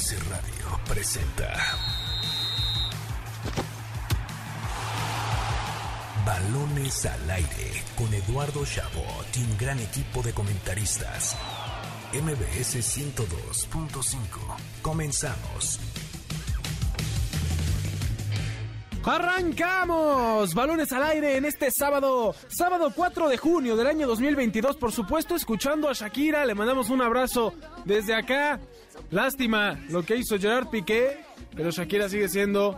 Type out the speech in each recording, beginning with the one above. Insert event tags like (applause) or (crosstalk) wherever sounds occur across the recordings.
MBS Radio presenta Balones al aire con Eduardo Chabot y un gran equipo de comentaristas. MBS 102.5. Comenzamos. Arrancamos, balones al aire en este sábado, sábado 4 de junio del año 2022, por supuesto, escuchando a Shakira, le mandamos un abrazo desde acá. Lástima lo que hizo Gerard Piqué, pero Shakira sigue siendo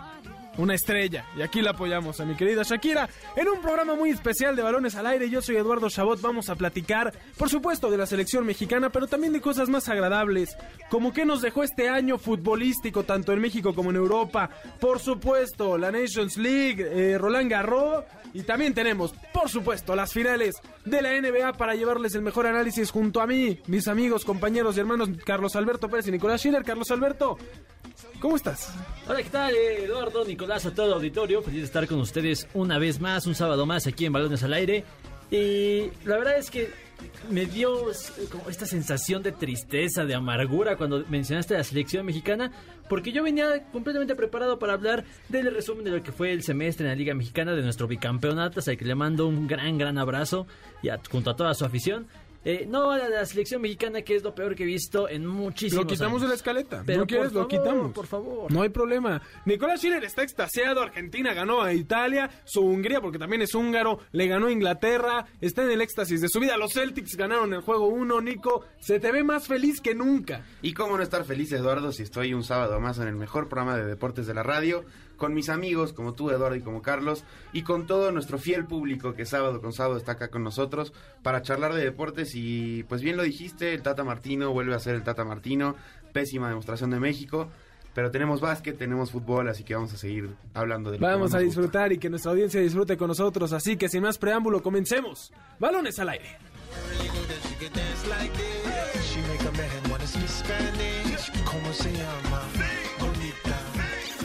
una estrella. Y aquí la apoyamos a mi querida Shakira en un programa muy especial de Balones al Aire. Yo soy Eduardo Chabot. Vamos a platicar, por supuesto, de la selección mexicana, pero también de cosas más agradables, como que nos dejó este año futbolístico, tanto en México como en Europa. Por supuesto, la Nations League, eh, Roland Garros. Y también tenemos, por supuesto, las finales de la NBA para llevarles el mejor análisis junto a mí, mis amigos, compañeros y hermanos Carlos Alberto Pérez y Nicolás Schiller. Carlos Alberto, ¿cómo estás? Hola, ¿qué tal? eh, Eduardo, Nicolás, a todo auditorio. Feliz de estar con ustedes una vez más, un sábado más aquí en Balones al Aire. Y la verdad es que me dio como esta sensación de tristeza, de amargura cuando mencionaste la selección mexicana, porque yo venía completamente preparado para hablar del resumen de lo que fue el semestre en la Liga Mexicana, de nuestro bicampeonato, al que le mando un gran, gran abrazo y junto a toda su afición. Eh, no a la, la selección mexicana, que es lo peor que he visto en muchísimos Lo quitamos de la escaleta. Pero ¿No quieres? lo quitamos. por favor. No hay problema. Nicolás Schiller está extasiado. Argentina ganó a Italia. Su Hungría, porque también es húngaro, le ganó a Inglaterra. Está en el éxtasis de su vida. Los Celtics ganaron el juego 1. Nico, se te ve más feliz que nunca. Y cómo no estar feliz, Eduardo, si estoy un sábado más en el mejor programa de deportes de la radio, con mis amigos como tú, Eduardo, y como Carlos, y con todo nuestro fiel público que sábado con sábado está acá con nosotros para charlar de deportes. Y pues bien lo dijiste, el Tata Martino vuelve a ser el Tata Martino, pésima demostración de México. Pero tenemos básquet, tenemos fútbol, así que vamos a seguir hablando de lo que Vamos más a gusta. disfrutar y que nuestra audiencia disfrute con nosotros. Así que sin más preámbulo, comencemos. Balones al aire.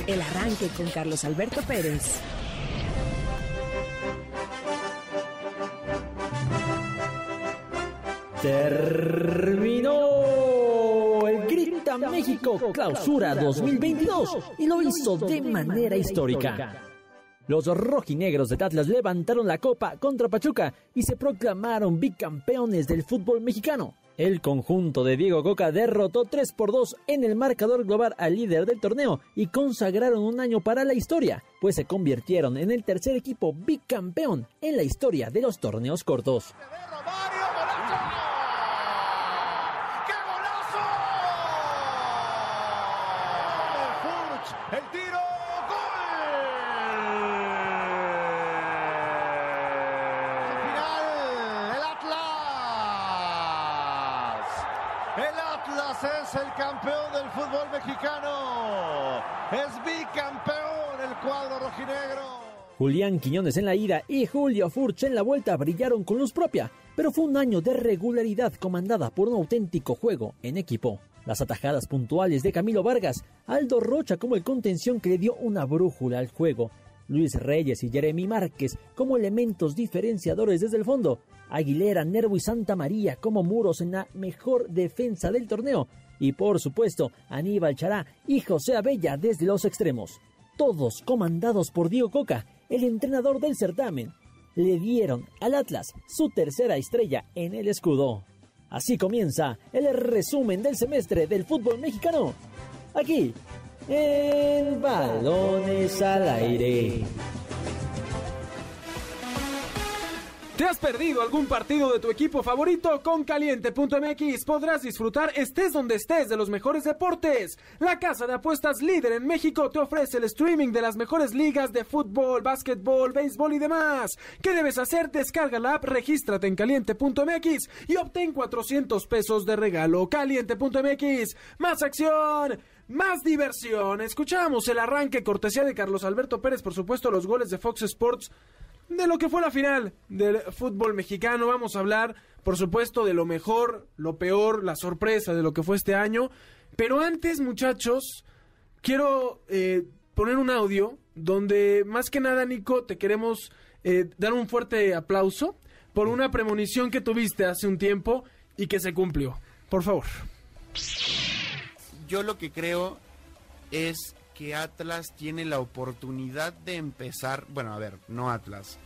El arranque con Carlos Alberto Pérez. Terminó el Grita México Clausura 2022 y lo hizo de manera histórica. Los rojinegros de Atlas levantaron la copa contra Pachuca y se proclamaron bicampeones del fútbol mexicano. El conjunto de Diego Coca derrotó 3 por 2 en el marcador global al líder del torneo y consagraron un año para la historia, pues se convirtieron en el tercer equipo bicampeón en la historia de los torneos cortos. Julián Quiñones en la ida y Julio Furch en la vuelta brillaron con luz propia, pero fue un año de regularidad comandada por un auténtico juego en equipo. Las atajadas puntuales de Camilo Vargas, Aldo Rocha como el contención que le dio una brújula al juego, Luis Reyes y Jeremy Márquez como elementos diferenciadores desde el fondo, Aguilera, Nervo y Santa María como muros en la mejor defensa del torneo, y por supuesto Aníbal Chará y José Abella desde los extremos todos comandados por Diego Coca, el entrenador del certamen, le dieron al Atlas su tercera estrella en el escudo. Así comienza el resumen del semestre del fútbol mexicano. Aquí, en Balones al Aire. ¿Te has perdido algún partido de tu equipo favorito? Con caliente.mx podrás disfrutar estés donde estés de los mejores deportes. La casa de apuestas líder en México te ofrece el streaming de las mejores ligas de fútbol, básquetbol, béisbol y demás. ¿Qué debes hacer? Descarga la app, regístrate en caliente.mx y obtén 400 pesos de regalo. Caliente.mx, más acción. Más diversión. Escuchamos el arranque cortesía de Carlos Alberto Pérez, por supuesto, los goles de Fox Sports de lo que fue la final del fútbol mexicano. Vamos a hablar, por supuesto, de lo mejor, lo peor, la sorpresa de lo que fue este año. Pero antes, muchachos, quiero eh, poner un audio donde, más que nada, Nico, te queremos eh, dar un fuerte aplauso por una premonición que tuviste hace un tiempo y que se cumplió. Por favor. yo lo que creo es que Atlas tiene la oportunidad de empezar, bueno, a ver, no Atlas,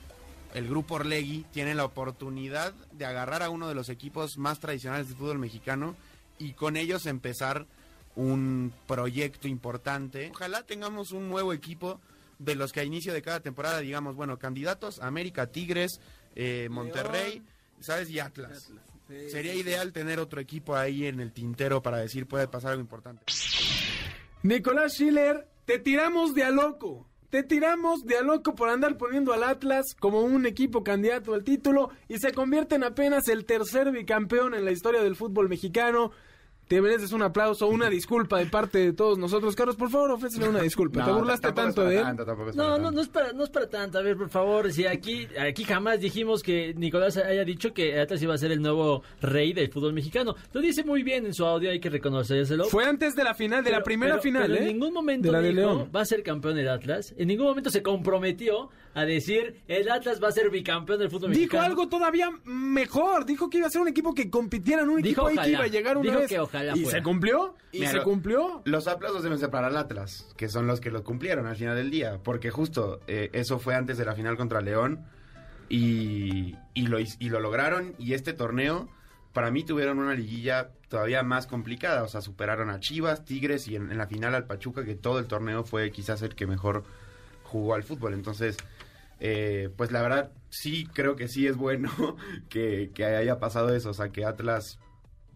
el grupo Orlegui tiene la oportunidad de agarrar a uno de los equipos más tradicionales del fútbol mexicano y con ellos empezar un proyecto importante. Ojalá tengamos un nuevo equipo de los que a inicio de cada temporada digamos, bueno, candidatos, América, Tigres, eh, Monterrey, ¿sabes? Y Atlas. Sería ideal tener otro equipo ahí en el tintero para decir puede pasar algo importante. Nicolás Schiller, te tiramos de a loco. Te tiramos de a loco por andar poniendo al Atlas como un equipo candidato al título y se convierte en apenas el tercer bicampeón en la historia del fútbol mexicano. Te mereces un aplauso, una disculpa de parte de todos nosotros. Carlos, por favor, ofrécele una disculpa. Te burlaste tanto de él. No, no, no es, para, no es para tanto. A ver, por favor, si aquí, aquí jamás dijimos que Nicolás haya dicho que Atlas iba a ser el nuevo rey del fútbol mexicano. Lo dice muy bien en su audio, hay que reconocérselo. Fue antes de la final, de la primera pero- final, pero ¿eh? En ningún momento De la de dijo, León. va a ser campeón el Atlas. En ningún momento se comprometió a decir el Atlas va a ser bicampeón del fútbol Dijo mexicano. algo todavía mejor. Dijo que iba a ser un equipo que compitiera en un Dijo equipo ahí que ojalá. iba a llegar una Dijo vez. que ojalá y fuera. se cumplió. Y Mira, se cumplió. Los aplausos deben ser para el Atlas, que son los que lo cumplieron al final del día, porque justo eh, eso fue antes de la final contra León y, y lo, y lo lograron y este torneo para mí tuvieron una liguilla todavía más complicada, o sea, superaron a Chivas, Tigres y en, en la final al Pachuca, que todo el torneo fue quizás el que mejor jugó al fútbol, entonces... eh, pues la verdad sí creo que sí es bueno (laughs) que, que haya pasado eso, o sea que Atlas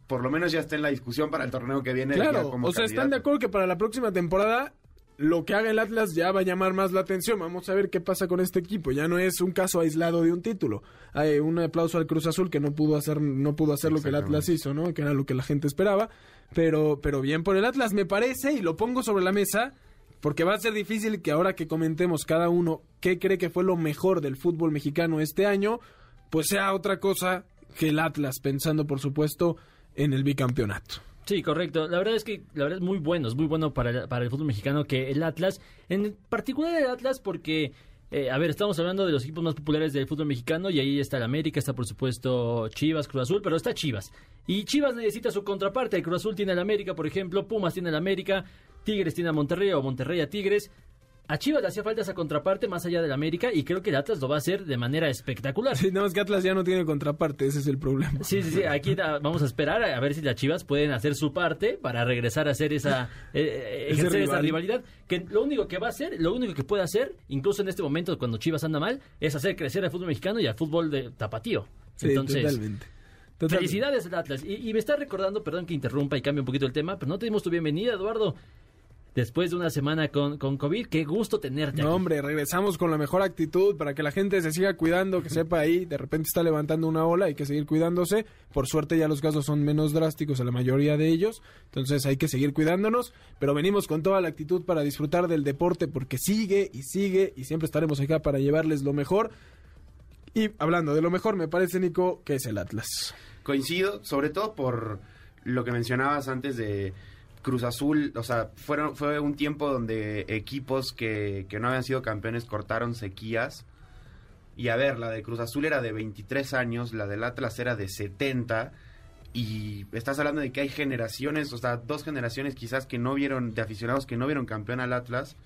por lo menos ya está en la discusión para el torneo que viene. Claro, como o sea, están de acuerdo que para la próxima temporada lo que haga el Atlas ya va a llamar más la atención. Vamos a ver qué pasa con este equipo. Ya no es un caso aislado de un título. Hay un aplauso al Cruz Azul que no pudo hacer, no pudo hacer lo que el Atlas hizo, ¿no? Que era lo que la gente esperaba. Pero, pero bien por el Atlas, me parece, y lo pongo sobre la mesa, porque va a ser difícil que ahora que comentemos cada uno qué cree que fue lo mejor del fútbol mexicano este año, pues sea otra cosa que el Atlas, pensando por supuesto en el bicampeonato. Sí, correcto. La verdad es que la verdad es muy bueno, es muy bueno para el, para el fútbol mexicano que el Atlas, en particular el Atlas porque, eh, a ver, estamos hablando de los equipos más populares del fútbol mexicano y ahí está el América, está por supuesto Chivas, Cruz Azul, pero está Chivas. Y Chivas necesita su contraparte, el Cruz Azul tiene al América, por ejemplo, Pumas tiene al América, Tigres tiene a Monterrey o Monterrey a Tigres. A Chivas le hacía falta esa contraparte más allá del América y creo que el Atlas lo va a hacer de manera espectacular. Sí, nada más que Atlas ya no tiene contraparte, ese es el problema. Sí, sí, sí. Aquí vamos a esperar a, ver si las Chivas pueden hacer su parte para regresar a hacer esa, eh, eh, ejercer esa rival. rivalidad. Que lo único que va a hacer, lo único que puede hacer, incluso en este momento cuando Chivas anda mal, es hacer crecer al fútbol mexicano y al fútbol de tapatío. Sí, Entonces, totalmente. Totalmente. felicidades al Atlas. Y, y me está recordando, perdón que interrumpa y cambie un poquito el tema, pero no te dimos tu bienvenida, Eduardo. Después de una semana con, con COVID, qué gusto tenerte No, aquí. hombre, regresamos con la mejor actitud para que la gente se siga cuidando, que sepa ahí, de repente está levantando una ola, hay que seguir cuidándose. Por suerte ya los casos son menos drásticos a la mayoría de ellos, entonces hay que seguir cuidándonos, pero venimos con toda la actitud para disfrutar del deporte porque sigue y sigue y siempre estaremos acá para llevarles lo mejor. Y hablando de lo mejor, me parece, Nico, que es el Atlas. Coincido, sobre todo por lo que mencionabas antes de Cruz Azul, o sea, fueron, fue un tiempo donde equipos que, que no habían sido campeones cortaron sequías. Y a ver, la de Cruz Azul era de 23 años, la del Atlas era de 70. Y estás hablando de que hay generaciones, o sea, dos generaciones quizás que no vieron, de aficionados que no vieron campeón al Atlas.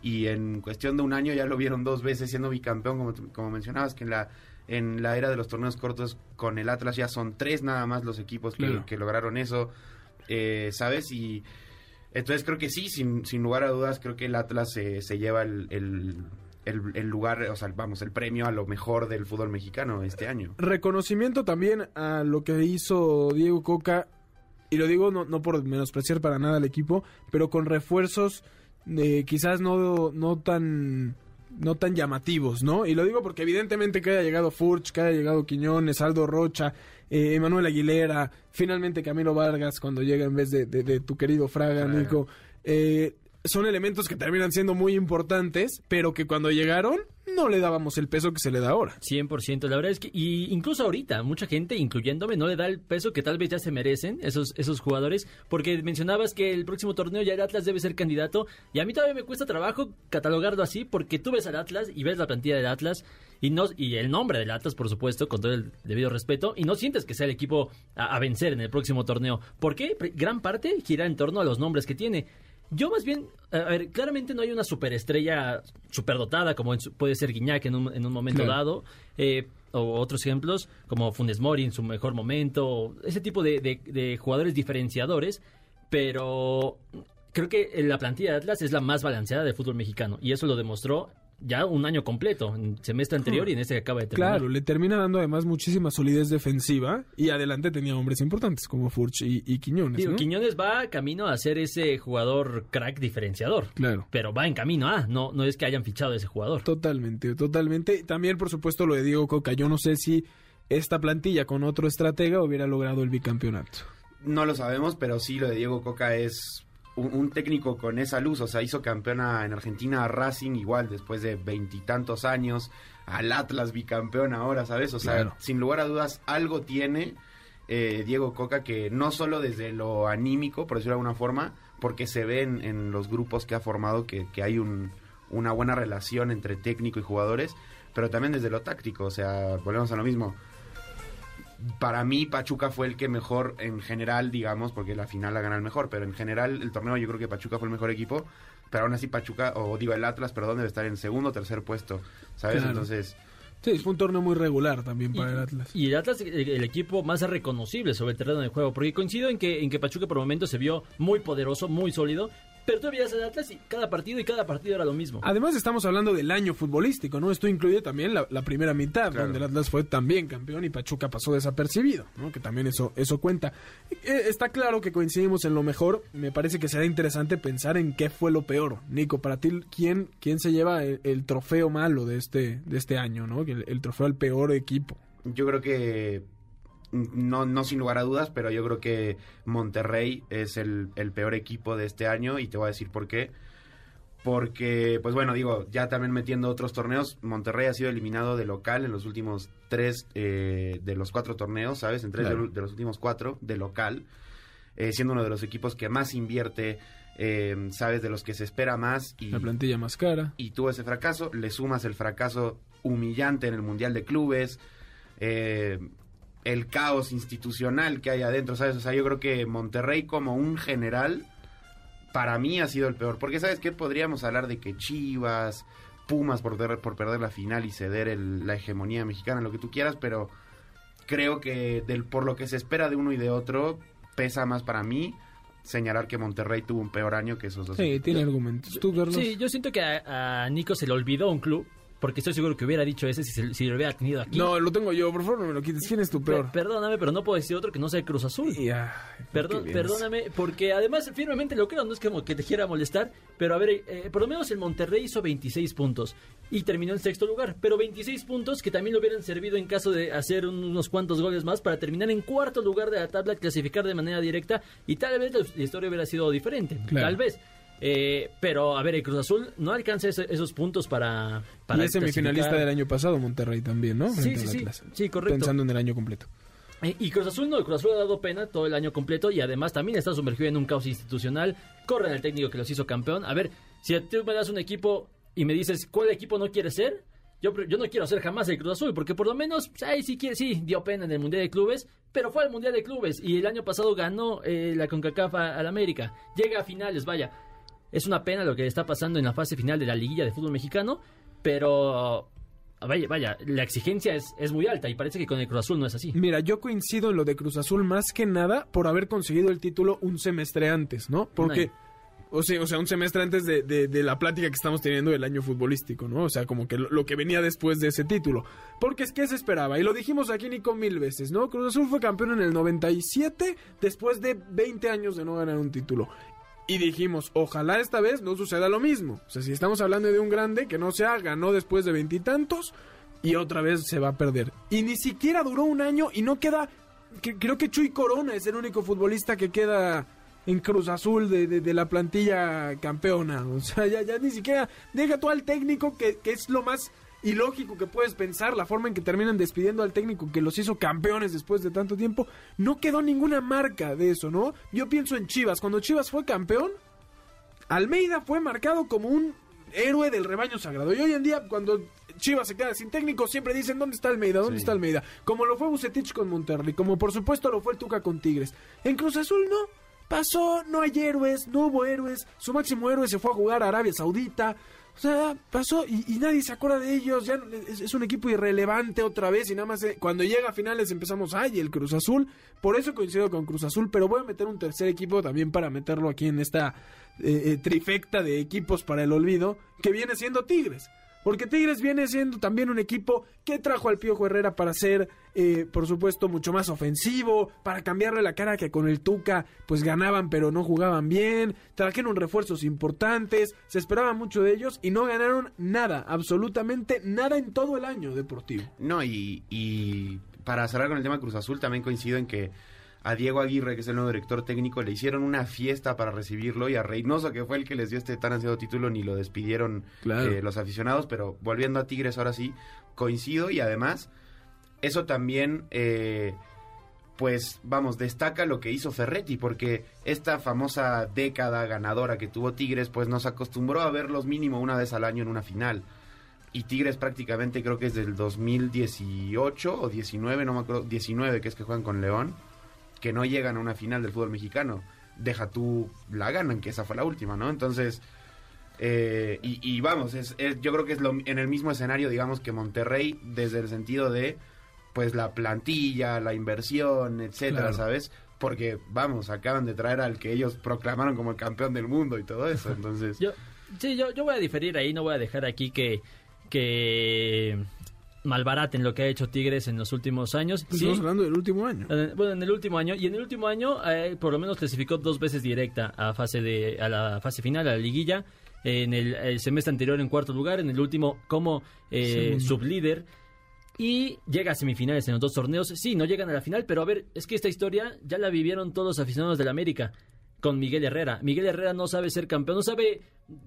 Y en cuestión de un año ya lo vieron dos veces siendo bicampeón, como, como mencionabas, que en la, en la era de los torneos cortos con el Atlas ya son tres nada más los equipos que, Claro. que lograron eso, eh, ¿sabes? Y entonces creo que sí, sin, sin lugar a dudas, creo que el Atlas se, lleva el, el, el- el lugar, o sea, vamos, el premio a lo mejor del fútbol mexicano este año. reconocimiento también a lo que hizo Diego Coca, y lo digo no, no por menospreciar para nada al equipo, pero con refuerzos eh, quizás no, no tan no tan llamativos, ¿no? Y lo digo porque evidentemente que haya llegado Furch, que haya llegado Quiñones, Aldo Rocha, eh, Emanuel Aguilera, finalmente Camilo Vargas cuando llega en vez de, de- de tu querido Fraga, Fraga. Nico. Eh, son elementos que terminan siendo muy importantes, pero que cuando llegaron no le dábamos el peso que se le da ahora. 100%, la verdad es que y incluso ahorita mucha gente, incluyéndome, no le da el peso que tal vez ya se merecen esos esos jugadores, porque mencionabas que el próximo torneo ya el Atlas debe ser candidato y a mí todavía me cuesta trabajo catalogarlo así porque tú ves al Atlas y ves la plantilla del Atlas y no y el nombre del Atlas, por supuesto, con todo el debido respeto y no sientes que sea el equipo a, vencer en el próximo torneo. ¿Por qué? Gran parte gira en torno a los nombres que tiene. Yo más bien, a ver, claramente no hay una superestrella superdotada como en puede ser Guiñac en un, en un momento Claro. dado, eh, o otros ejemplos como Funes Mori en su mejor momento, ese tipo de, de- de jugadores diferenciadores, pero creo que la plantilla de Atlas es la más balanceada del fútbol mexicano y eso lo demostró ya un año completo, en el semestre anterior y en este que acaba de terminar. Claro, le termina dando además muchísima solidez defensiva y adelante tenía hombres importantes como Furch y, y Quiñones. Digo, ¿no? Quiñones va camino a ser ese jugador crack diferenciador. Claro. Pero va en camino a, no, no es que hayan fichado a ese jugador. Totalmente, totalmente. También, por supuesto, lo de Diego Coca. Yo no sé si esta plantilla con otro estratega hubiera logrado el bicampeonato. No lo sabemos, pero sí lo de Diego Coca es un, un técnico con esa luz. O sea, hizo campeona en Argentina a Racing igual después de veintitantos años. Al Atlas bicampeón ahora, ¿sabes? O sea, Claro. sin lugar a dudas, algo tiene eh, Diego Coca que no solo desde lo anímico, por decirlo de alguna forma, porque se ve en, en los grupos que ha formado que, que hay un- una buena relación entre técnico y jugadores, pero también desde lo táctico. O sea, volvemos a lo mismo para mí Pachuca fue el que mejor en general, digamos, porque la final la gana el mejor, pero en general el torneo yo creo que Pachuca fue el mejor equipo, pero aún así Pachuca, o digo el Atlas, perdón, debe estar en segundo o tercer puesto, ¿sabes? Claro. Entonces, Sí, fue un torneo muy regular también para el Atlas. Y el Atlas, el, el equipo más reconocible sobre el terreno de juego, porque coincido en que, en que Pachuca por momentos se vio muy poderoso, muy sólido, pero tú veías al Atlas y cada partido y cada partido era lo mismo. Además estamos hablando del año futbolístico, ¿no? Esto incluye también la, la primera mitad, Claro. donde el Atlas fue también campeón y Pachuca pasó desapercibido, ¿no? Que también eso, eso cuenta. Eh, está claro que coincidimos en lo mejor. Me parece que será interesante pensar en qué fue lo peor. Nico, para ti, ¿quién, quién se lleva el, el trofeo malo de este, de este año, ¿no? El, el trofeo al peor equipo. yo creo que, no, no sin lugar a dudas, pero yo creo que Monterrey es el, el peor equipo de este año y te voy a decir por qué. Porque, pues bueno, digo, ya también metiendo otros torneos, Monterrey ha sido eliminado de local en los últimos tres eh, de los cuatro torneos, ¿sabes? En tres Claro. de, de los últimos cuatro de local, eh, siendo uno de los equipos que más invierte, eh, ¿sabes? De los que se espera más. Y, La plantilla más cara. y tuvo ese fracaso, le sumas el fracaso humillante en el Mundial de Clubes, eh, el caos institucional que hay adentro, ¿sabes? O sea, yo creo que Monterrey como un general, para mí ha sido el peor, porque ¿sabes qué? Podríamos hablar de que Chivas, Pumas por, perder- por perder la final y ceder el- la hegemonía mexicana, lo que tú quieras, pero creo que del, por lo que se espera de uno y de otro, pesa más para mí señalar que Monterrey tuvo un peor año que esos dos. Sí, tiene argumentos. ¿Tú, Carlos? Sí, yo siento que a, a Nico se le olvidó un club, porque estoy seguro que hubiera dicho ese si, se- si lo hubiera tenido aquí. No, lo tengo yo. Por favor, no me lo quites. ¿Quién es tu Pe- peor? perdóname, pero no puedo decir otro que no sea el Cruz Azul. Perdón, perdóname, porque además firmemente lo creo, no es como que te quiera molestar, pero a ver, eh, por lo menos el Monterrey hizo 26 puntos y terminó en sexto lugar, pero 26 puntos que también le hubieran servido en caso de hacer un- unos cuantos goles más para terminar en cuarto lugar de la tabla, clasificar de manera directa y tal vez la, la historia hubiera sido diferente, Claro. tal vez. Eh, pero a ver, el Cruz Azul no alcanza ese- esos puntos para... para y es semifinalista del año pasado, Monterrey también, ¿no? Sí, correcto. Pensando en el año completo. Eh, Y Cruz Azul no, el Cruz Azul ha dado pena todo el año completo y además también está sumergido en un caos institucional. Corren al técnico que los hizo campeón. A ver, si tú me das un equipo y me dices cuál equipo no quieres ser, yo, yo no quiero ser jamás el Cruz Azul, porque por lo menos, pues, ay, sí, sí, dio pena en el Mundial de Clubes, pero fue al Mundial de Clubes y el año pasado ganó eh, la CONCACAF al América. Llega a finales, vaya. Es una pena lo que está pasando en la fase final de la liguilla de fútbol mexicano, pero... Vaya, vaya, la exigencia es, es muy alta y parece que con el Cruz Azul no es así. Mira, yo coincido en lo de Cruz Azul más que nada por haber conseguido el título un semestre antes, ¿no? Porque, o sea, o sea un semestre antes de, de- de la plática que estamos teniendo del año futbolístico, ¿no? O sea, como que lo, lo que venía después de ese título. Porque es que se esperaba, y lo dijimos aquí, Nico, mil veces, ¿no? Cruz Azul fue campeón en el 97 después de 20 años de no ganar un título. Y dijimos, ojalá esta vez no suceda lo mismo. O sea, si estamos hablando de un grande que no sea, ganó después de veintitantos y otra vez se va a perder. Y ni siquiera duró un año y no queda... que- creo que Chuy Corona es el único futbolista que queda en Cruz Azul de, de- de la plantilla campeona. O sea, ya, ya ni siquiera deja tú al técnico, que, que es lo más ilógico que puedes pensar, la forma en que terminan despidiendo al técnico que los hizo campeones después de tanto tiempo. No quedó ninguna marca de eso, ¿no? Yo pienso en Chivas. Cuando Chivas fue campeón, Almeida fue marcado como un héroe del rebaño sagrado. Y hoy en día, cuando Chivas se queda sin técnico, siempre dicen, ¿dónde está Almeida? ¿Dónde Sí. está Almeida? Como lo fue Bucetich con Monterrey, como por supuesto lo fue el Tuca con Tigres. En Cruz Azul no. Pasó, no hay héroes, no hubo héroes. Su máximo héroe se fue a jugar a Arabia Saudita. O sea, pasó y, nadie se acuerda de ellos. Ya es un equipo irrelevante otra vez. Y nada más eh, cuando llega a finales empezamos, ay, el Cruz Azul. Por eso coincido con Cruz Azul. Pero voy a meter un tercer equipo también para meterlo aquí en esta eh, eh, trifecta de equipos para el olvido. Que viene siendo Tigres. Porque Tigres viene siendo también un equipo que trajo al Piojo Herrera para ser, eh, por supuesto, mucho más ofensivo, para cambiarle la cara que con el Tuca pues ganaban pero no jugaban bien, trajeron refuerzos importantes, se esperaba mucho de ellos y no ganaron nada, absolutamente nada en todo el año deportivo. No, y, y para cerrar con el tema Cruz Azul, también coincido en que a Diego Aguirre, que es el nuevo director técnico, le hicieron una fiesta para recibirlo y a Reynoso, que fue el que les dio este tan ansiado título, ni lo despidieron Claro. eh, los aficionados, pero volviendo a Tigres ahora sí, coincido y además eso también, eh, pues vamos, destaca lo que hizo Ferretti, porque esta famosa década ganadora que tuvo Tigres, pues nos acostumbró a verlos mínimo una vez al año en una final. Y Tigres prácticamente creo que es del 2018 o 19, no me acuerdo, 19 que es que juegan con León, que no llegan a una final del fútbol mexicano. Deja tú la ganan, que esa fue la última, ¿no? Entonces, eh, y, y vamos, es, es- yo creo que es lo, en el mismo escenario, digamos, que Monterrey, desde el sentido de, pues, la plantilla, la inversión, etcétera, Claro. ¿sabes? Porque, vamos, acaban de traer al que ellos proclamaron como el campeón del mundo y todo eso, entonces... (laughs) Yo, sí, yo, yo voy a diferir ahí, no voy a dejar aquí que, que malbaraten lo que ha hecho Tigres en los últimos años. Pues Sí, Estamos hablando del último año. eh, bueno, en el último año, y en el último año eh, por lo menos clasificó dos veces directa a fase de a la fase final, a la liguilla. En el, el semestre anterior en cuarto lugar, en el último como eh, Segundo. sublíder. Y llega a semifinales en los dos torneos. Sí, no llegan a la final, pero a ver, es que esta historia ya la vivieron todos los aficionados del América con Miguel Herrera. Miguel Herrera no sabe ser campeón, no sabe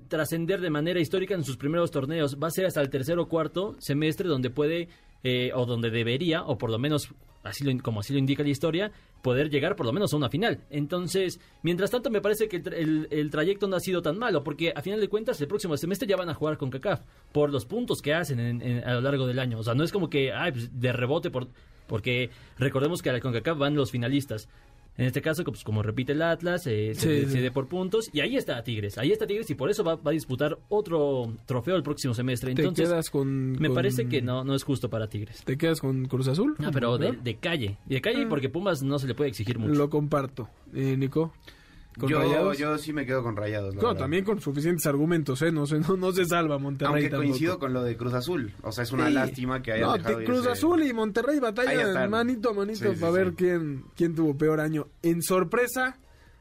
trascender de manera histórica en sus primeros torneos. Va a ser hasta el tercer o cuarto semestre donde puede, eh, o donde debería, o por lo menos, así lo, como así lo indica la historia, poder llegar por lo menos a una final. Entonces, mientras tanto, me parece que el, el trayecto no ha sido tan malo, porque a final de cuentas, el próximo semestre ya van a jugar con CACAF, por los puntos que hacen en- en- a lo largo del año. O sea, no es como que, ay, pues, de rebote, por, porque recordemos que a la CONCACAF van los finalistas. En este caso, pues, como repite el Atlas, eh, se Sí, decide por puntos. Y ahí está Tigres. Ahí está Tigres y por eso va, va a disputar otro trofeo el próximo semestre. Te Entonces, quedas con... me con- parece que no, no es justo para Tigres. ¿Te quedas con Cruz Azul? Ah, pero de, de calle. Y de calle Ah. porque Pumas no se le puede exigir mucho. Lo comparto. Eh, Nico. ¿Con yo, Rayados? yo sí me quedo con Rayados. la verdad. también con suficientes argumentos, ¿eh? No se, no, no se salva Monterrey Aunque tampoco. coincido con lo de Cruz Azul. O sea, es una Sí. lástima que hayan No, dejado Cruz Azul y Monterrey batallan manito a manito Sí, sí, para ver sí. quién, quién tuvo peor año. En sorpresa,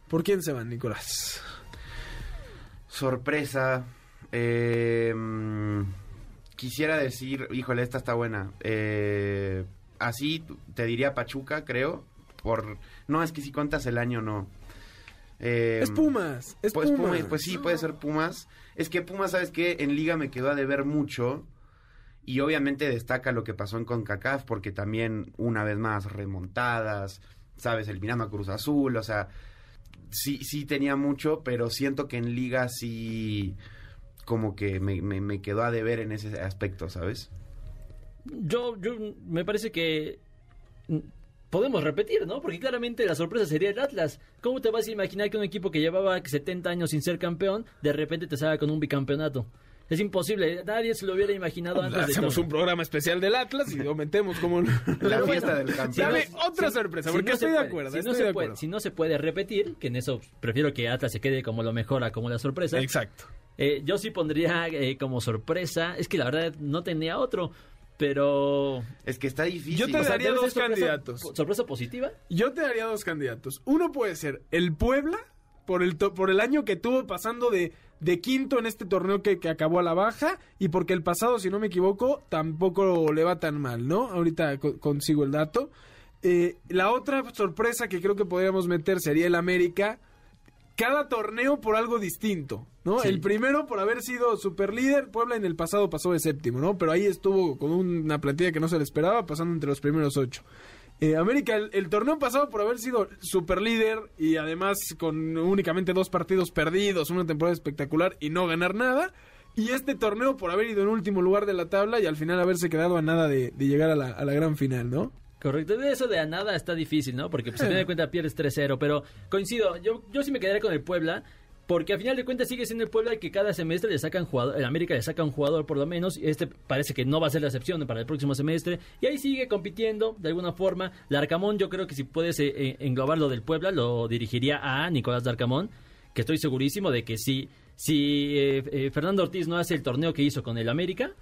¿por quién se van, Nicolás? Sorpresa. eh, quisiera decir, híjole, esta está buena. Eh, así te diría Pachuca, creo. Por no es que si cuentas el año no. Eh, es Pumas, es pues, Pumas. Pumas, pues sí, puede ser Pumas. Es que Pumas, ¿sabes qué? En Liga me quedó a deber mucho. Y obviamente destaca lo que pasó en CONCACAF, porque también, una vez más, remontadas, ¿sabes? Eliminando a Cruz Azul, o sea, sí, sí tenía mucho, pero siento que en Liga sí, como que me, me, me quedó a deber en ese aspecto, ¿sabes? Yo, yo me parece que podemos repetir, ¿no? Porque claramente la sorpresa sería el Atlas. ¿Cómo te vas a imaginar que un equipo que llevaba 70 años sin ser campeón, de repente te salga con un bicampeonato? Es imposible, nadie se lo hubiera imaginado antes de Hacemos todo. un programa especial del Atlas y (laughs) lo metemos como... La fiesta del campeón. Dame Si otra si- sorpresa, si porque no se estoy de puede- acuerdo. Si no, estoy se de puede, acuerdo. si no se puede repetir, que en eso prefiero que Atlas se quede como lo mejor a como la sorpresa. Exacto. Eh, yo sí pondría eh, como sorpresa, es que la verdad no tenía otro, pero... Es que está difícil. Yo te O sea, daría dos sorpresa- candidatos. ¿Sorpresa positiva? Yo te daría dos candidatos. Uno puede ser el Puebla, por el, to- por el año que tuvo pasando de, de quinto en este torneo que, que acabó a la baja, y porque el pasado, si no me equivoco, tampoco le va tan mal, ¿no? Ahorita co- consigo el dato. Eh, la otra sorpresa que creo que podríamos meter sería el América. Cada torneo por algo distinto, ¿no? Sí. El primero por haber sido superlíder, Puebla en el pasado pasó de séptimo, ¿no? Pero ahí estuvo con una plantilla que no se le esperaba, pasando entre los primeros ocho. Eh, América, el, el torneo pasado por haber sido superlíder y además con únicamente dos partidos perdidos, una temporada espectacular y no ganar nada. Y este torneo por haber ido en último lugar de la tabla y al final haberse quedado a nada de, de llegar a la, a la gran final, ¿no? Correcto, de eso de a nada está difícil, ¿no? Porque pues, a final de (laughs) cuentas pierdes 3-0, pero coincido, yo, yo sí me quedaría con el Puebla, porque a final de cuentas sigue siendo el Puebla que cada semestre le sacan jugador, el América le saca un jugador por lo menos, y este parece que no va a ser la excepción para el próximo semestre, y ahí sigue compitiendo de alguna forma. Larcamón, yo creo que si puedes eh, eh, englobar lo del Puebla, lo dirigiría a Nicolás Larcamón, que estoy segurísimo de que si, si eh, eh, Fernando Ortiz no hace el torneo que hizo con el América,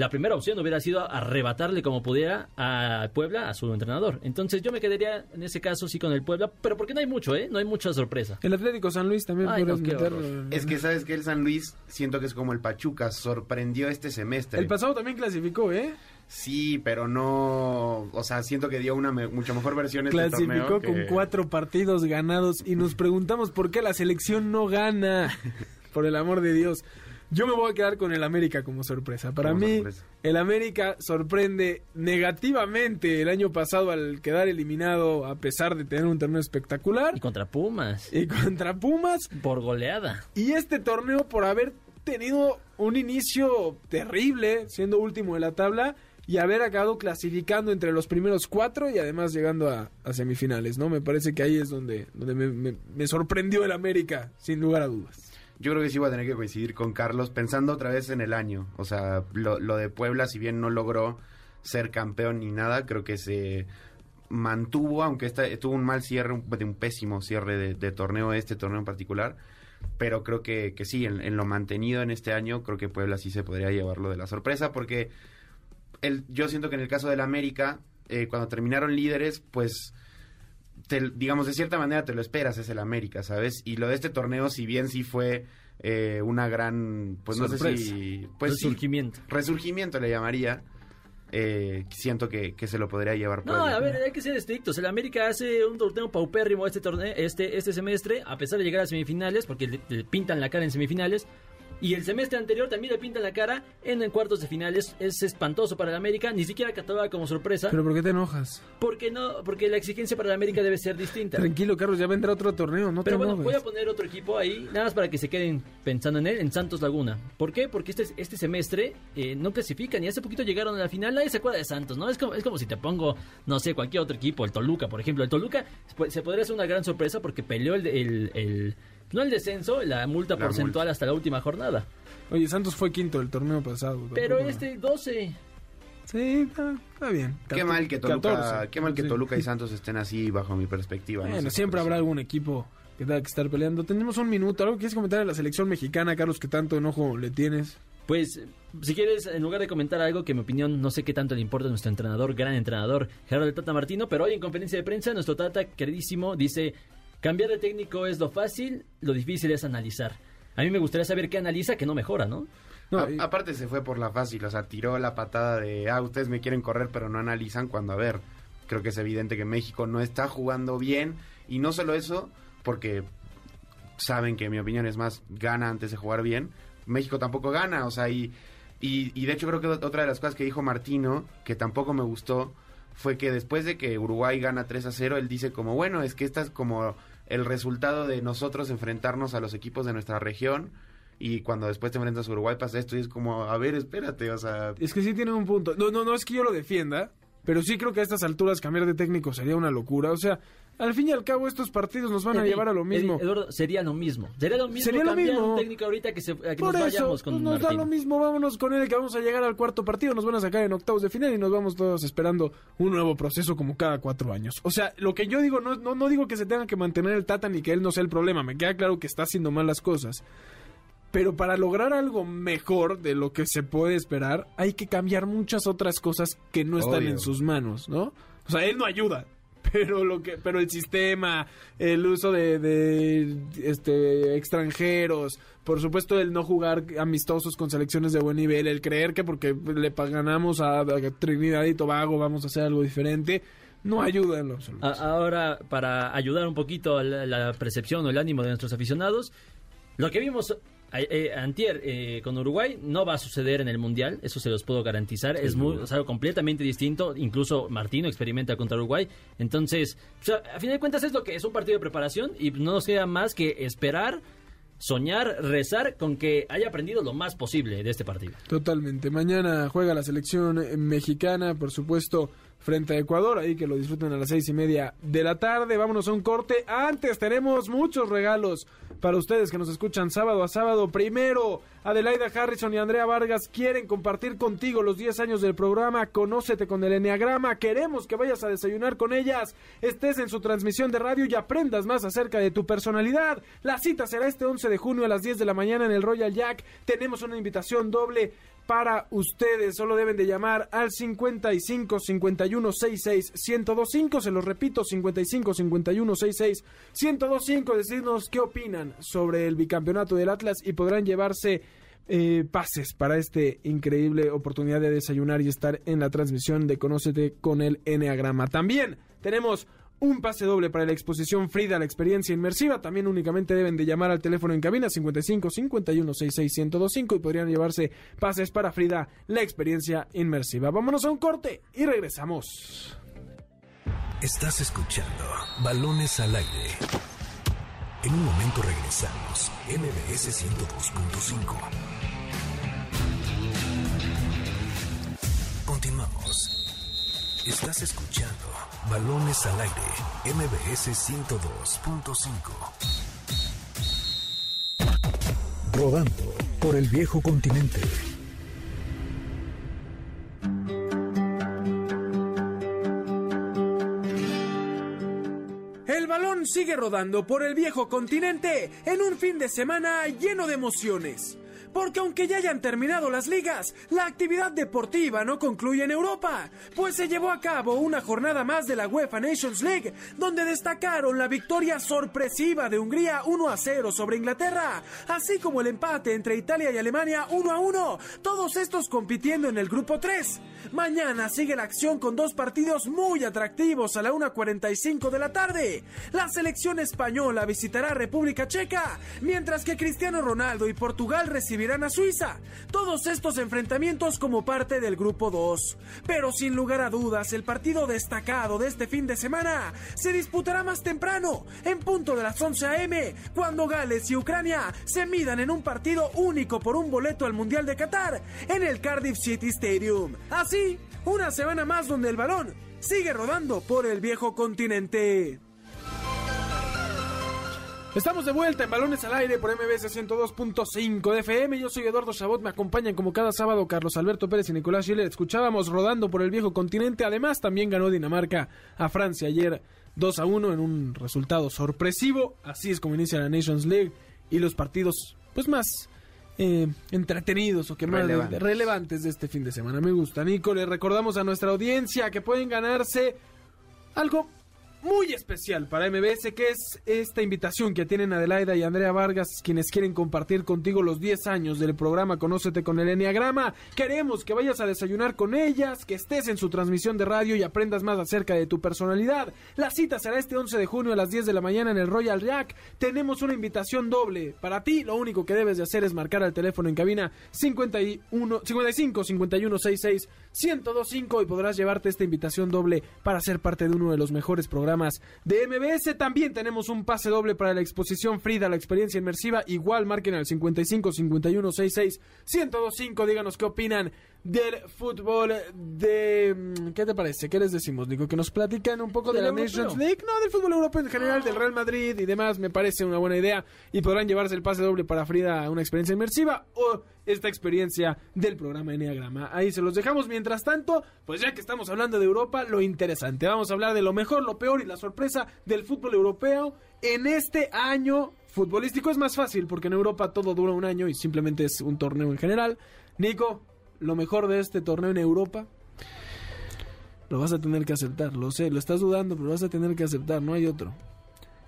la primera opción hubiera sido arrebatarle como pudiera a Puebla a su entrenador. Entonces yo me quedaría en ese caso sí con el Puebla, pero porque no hay mucho, ¿eh? No hay mucha sorpresa. El Atlético San Luis también Ay, no, horror. Es que sabes que el San Luis siento que es como el Pachuca, sorprendió este semestre. El pasado también clasificó, ¿eh? Sí, pero no, o sea, siento que dio una me- mucho mejor versión este Clasificó torneo con que- cuatro partidos ganados y nos preguntamos por qué la selección no gana. (laughs) Por el amor de Dios. Yo me voy a quedar con el América como sorpresa. Para Como mí, sorpresa. el América sorprende negativamente el año pasado al quedar eliminado a pesar de tener un torneo espectacular. Y contra Pumas, Y contra Pumas. por goleada. Y este torneo por haber tenido un inicio terrible, siendo último de la tabla, y haber acabado clasificando entre los primeros cuatro y además llegando a, a semifinales, ¿no? Me parece que ahí es donde, donde me, me- me sorprendió el América, sin lugar a dudas. Yo creo que sí voy a tener que coincidir con Carlos, pensando otra vez en el año. O sea, lo, de Puebla, si bien no logró ser campeón ni nada, creo que se mantuvo, aunque esta, tuvo un mal cierre, un, pésimo cierre de, torneo, este torneo en particular. Pero creo que, sí, en, lo mantenido en este año, creo que Puebla sí se podría llevarlo de la sorpresa, porque yo siento que en el caso del América, eh, cuando terminaron líderes, pues te- digamos, de cierta manera te lo esperas, es el América, ¿sabes? Y lo de este torneo, si bien sí fue eh, una gran, pues no sé si... Pues sí, Resurgimiento. resurgimiento le llamaría. eh, siento que, que se lo podría llevar No, Puebla. a ver, hay que ser estrictos. El América hace un torneo paupérrimo este torneo, este, este semestre, a pesar de llegar a semifinales, porque le, le pintan la cara en semifinales. Y el semestre anterior también le pintan la cara en, en cuartos de finales. Es espantoso para el América, ni siquiera cataloga como sorpresa. Pero ¿por qué te enojas? porque no, porque la exigencia para el América debe ser distinta. Tranquilo, Carlos, ya vendrá otro torneo, no Pero te bueno, enojes. voy a poner otro equipo ahí, nada más para que se queden pensando en él, en Santos Laguna. ¿Por qué? Porque este, este semestre eh, no clasifican y hace poquito llegaron a la final, nadie se acuerda de Santos, ¿no? Es como, es como si te pongo, no sé, cualquier otro equipo, el Toluca, por ejemplo. El Toluca se- se podría hacer una gran sorpresa porque peleó el, el- el- no el descenso, la multa La porcentual multa. hasta la última jornada. Oye, Santos fue quinto del torneo pasado. Pero tampoco- este 12, Sí, está, está bien. Qué mal que Toluca, 14, qué mal que sí. Toluca y (laughs) Santos estén así bajo mi perspectiva. no Bueno, sé, siempre habrá algún equipo que tenga que estar peleando. Tenemos un minuto. ¿Algo que quieres comentar de la selección mexicana, Carlos, que tanto enojo le tienes? Pues, si quieres, en lugar de comentar algo que en mi opinión no sé qué tanto le importa a nuestro entrenador, gran entrenador, Gerardo del Tata Martino, pero hoy en conferencia de prensa, nuestro Tata, queridísimo, dice, cambiar de técnico es lo fácil, lo difícil es analizar. A mí me gustaría saber qué analiza, que no mejora, ¿no? No, A- y- aparte se fue por la fácil, o sea, tiró la patada de, ah, ustedes me quieren correr, pero no analizan cuando, a ver, creo que es evidente que México no está jugando bien, y no solo eso, porque saben que mi opinión es más, gana antes de jugar bien, México tampoco gana, o sea, y, y, y de hecho creo que otra de las cosas que dijo Martino, que tampoco me gustó, fue que después de que Uruguay gana 3 a 0, él dice como, bueno, es que esta es como el resultado de nosotros enfrentarnos a los equipos de nuestra región, y cuando después te enfrentas a Uruguay pasa esto y es como, a ver, espérate, o sea, Es que sí tienen un punto. No, no, no es que yo lo defienda, pero sí creo que a estas alturas cambiar de técnico sería una locura. O sea, al fin y al cabo estos partidos nos van a llevar a lo mismo. Eddie, Eduardo, sería lo mismo. Sería lo mismo Sería lo mismo. un técnico ahorita que, se, que Por nos eso, vayamos con pues nos da lo mismo, vámonos con él que vamos a llegar al cuarto partido, nos van a sacar en octavos de final y nos vamos todos esperando un nuevo proceso como cada cuatro años. O sea, lo que yo digo, no, no, no digo que se tenga que mantener el Tata ni que él no sea el problema, me queda claro que está haciendo mal las cosas. Pero para lograr algo mejor de lo que se puede esperar, hay que cambiar muchas otras cosas que no están Obvio. en sus manos, ¿no? O sea, él no ayuda, pero lo que pero el sistema el uso de, este extranjeros por supuesto el no jugar amistosos con selecciones de buen nivel el creer que porque le ganamos a, Trinidad y Tobago vamos a hacer algo diferente no ayuda en lo absoluto. Ahora, para ayudar un poquito a la percepción o el ánimo de nuestros aficionados, lo que vimos eh, antier eh, con Uruguay no va a suceder en el Mundial, eso se los puedo garantizar, es muy, o sea, completamente distinto, incluso Martino experimenta contra Uruguay, entonces, o sea, a fin de cuentas es lo que es un partido de preparación y no nos queda más que esperar, soñar, rezar con que haya aprendido lo más posible de este partido. Totalmente. Mañana juega la selección mexicana, por supuesto, frente a Ecuador. Ahí que lo disfruten a las seis y media de la tarde. Vámonos a un corte. Antes tenemos muchos regalos para ustedes que nos escuchan sábado a sábado. Primero, Adelaida Harrison y Andrea Vargas quieren compartir contigo los 10 años del programa Conócete con el Enneagrama. Queremos que vayas a desayunar con ellas, estés en su transmisión de radio y aprendas más acerca de tu personalidad. La cita será este 11 de junio a las 10 de la mañana en el Royal Jack. Tenemos una invitación doble para ustedes. Solo deben de llamar al 55 51 66 1025. Se los repito, 55 51 66 1025. Decirnos qué opinan sobre el bicampeonato del Atlas y podrán llevarse eh, pases para esta increíble oportunidad de desayunar y estar en la transmisión de Conócete con el Enneagrama. También tenemos un pase doble para la exposición Frida, la experiencia inmersiva. También únicamente deben de llamar al teléfono en cabina 55 51 66 1025 y podrían llevarse pases para Frida, la experiencia inmersiva. Vámonos a un corte y regresamos. Estás escuchando Balones al aire. En un momento regresamos. MBS 102.5. Continuamos. Estás escuchando Balones al aire. MBS 102.5. Rodando por el viejo continente. El balón sigue rodando por el viejo continente en un fin de semana lleno de emociones. Porque aunque ya hayan terminado las ligas, la actividad deportiva no concluye en Europa, pues se llevó a cabo una jornada más de la UEFA Nations League, donde destacaron la victoria sorpresiva de Hungría 1 a 0 sobre Inglaterra, así como el empate entre Italia y Alemania 1 a 1, todos estos compitiendo en el grupo 3. Mañana sigue la acción con dos partidos muy atractivos a la 1.45 de la tarde. La selección española visitará República Checa, mientras que Cristiano Ronaldo y Portugal recibirán a Suiza. Todos estos enfrentamientos como parte del grupo 2. Pero sin lugar a dudas, el partido destacado de este fin de semana se disputará más temprano, en punto de las 11 a.m., cuando Gales y Ucrania se midan en un partido único por un boleto al Mundial de Qatar en el Cardiff City Stadium. Así, una semana más donde el balón sigue rodando por el viejo continente. Estamos de vuelta en Balones al Aire por MBS 102.5 de FM. Yo soy Eduardo Chabot, me acompañan como cada sábado Carlos Alberto Pérez y Nicolás Schiller. Escuchábamos rodando por el viejo continente. Además, también ganó Dinamarca a Francia ayer 2 a 1 en un resultado sorpresivo. Así es como inicia la Nations League y los partidos pues más eh, entretenidos o que más Relevantes. relevantes de este fin de semana. Me gusta, Nico. Le recordamos a nuestra audiencia que pueden ganarse algo muy especial para MBS, que es esta invitación que tienen Adelaida y Andrea Vargas, quienes quieren compartir contigo los 10 años del programa Conócete con el Enneagrama. Queremos que vayas a desayunar con ellas, que estés en su transmisión de radio y aprendas más acerca de tu personalidad. La cita será este 11 de junio a las 10 de la mañana en el Royal Jack. Tenemos una invitación doble. Para ti, lo único que debes de hacer es marcar al teléfono en cabina 51, 55 51 66 1025 y podrás llevarte esta invitación doble para ser parte de uno de los mejores programas de MBS. También tenemos un pase doble para la exposición Frida, la experiencia inmersiva. Igual marquen al 55 51 66 1025. Díganos qué opinan del fútbol de... mm, ¿Qué te parece? ¿Qué les decimos, Nico? Que nos platican un poco de la europeo. Nations League. No, del fútbol europeo en general, del Real Madrid y demás. Me parece una buena idea. Y podrán llevarse el pase doble para Frida a una experiencia inmersiva o esta experiencia del programa Enneagrama. Ahí se los dejamos. Mientras tanto, pues ya que estamos hablando de Europa, lo interesante. Vamos a hablar de lo mejor, lo peor y la sorpresa del fútbol europeo en este año futbolístico. Es más fácil porque en Europa todo dura un año y simplemente es un torneo en general. Nico, lo mejor de este torneo en Europa. Lo vas a tener que aceptar, lo sé, lo estás dudando, pero lo vas a tener que aceptar, no hay otro.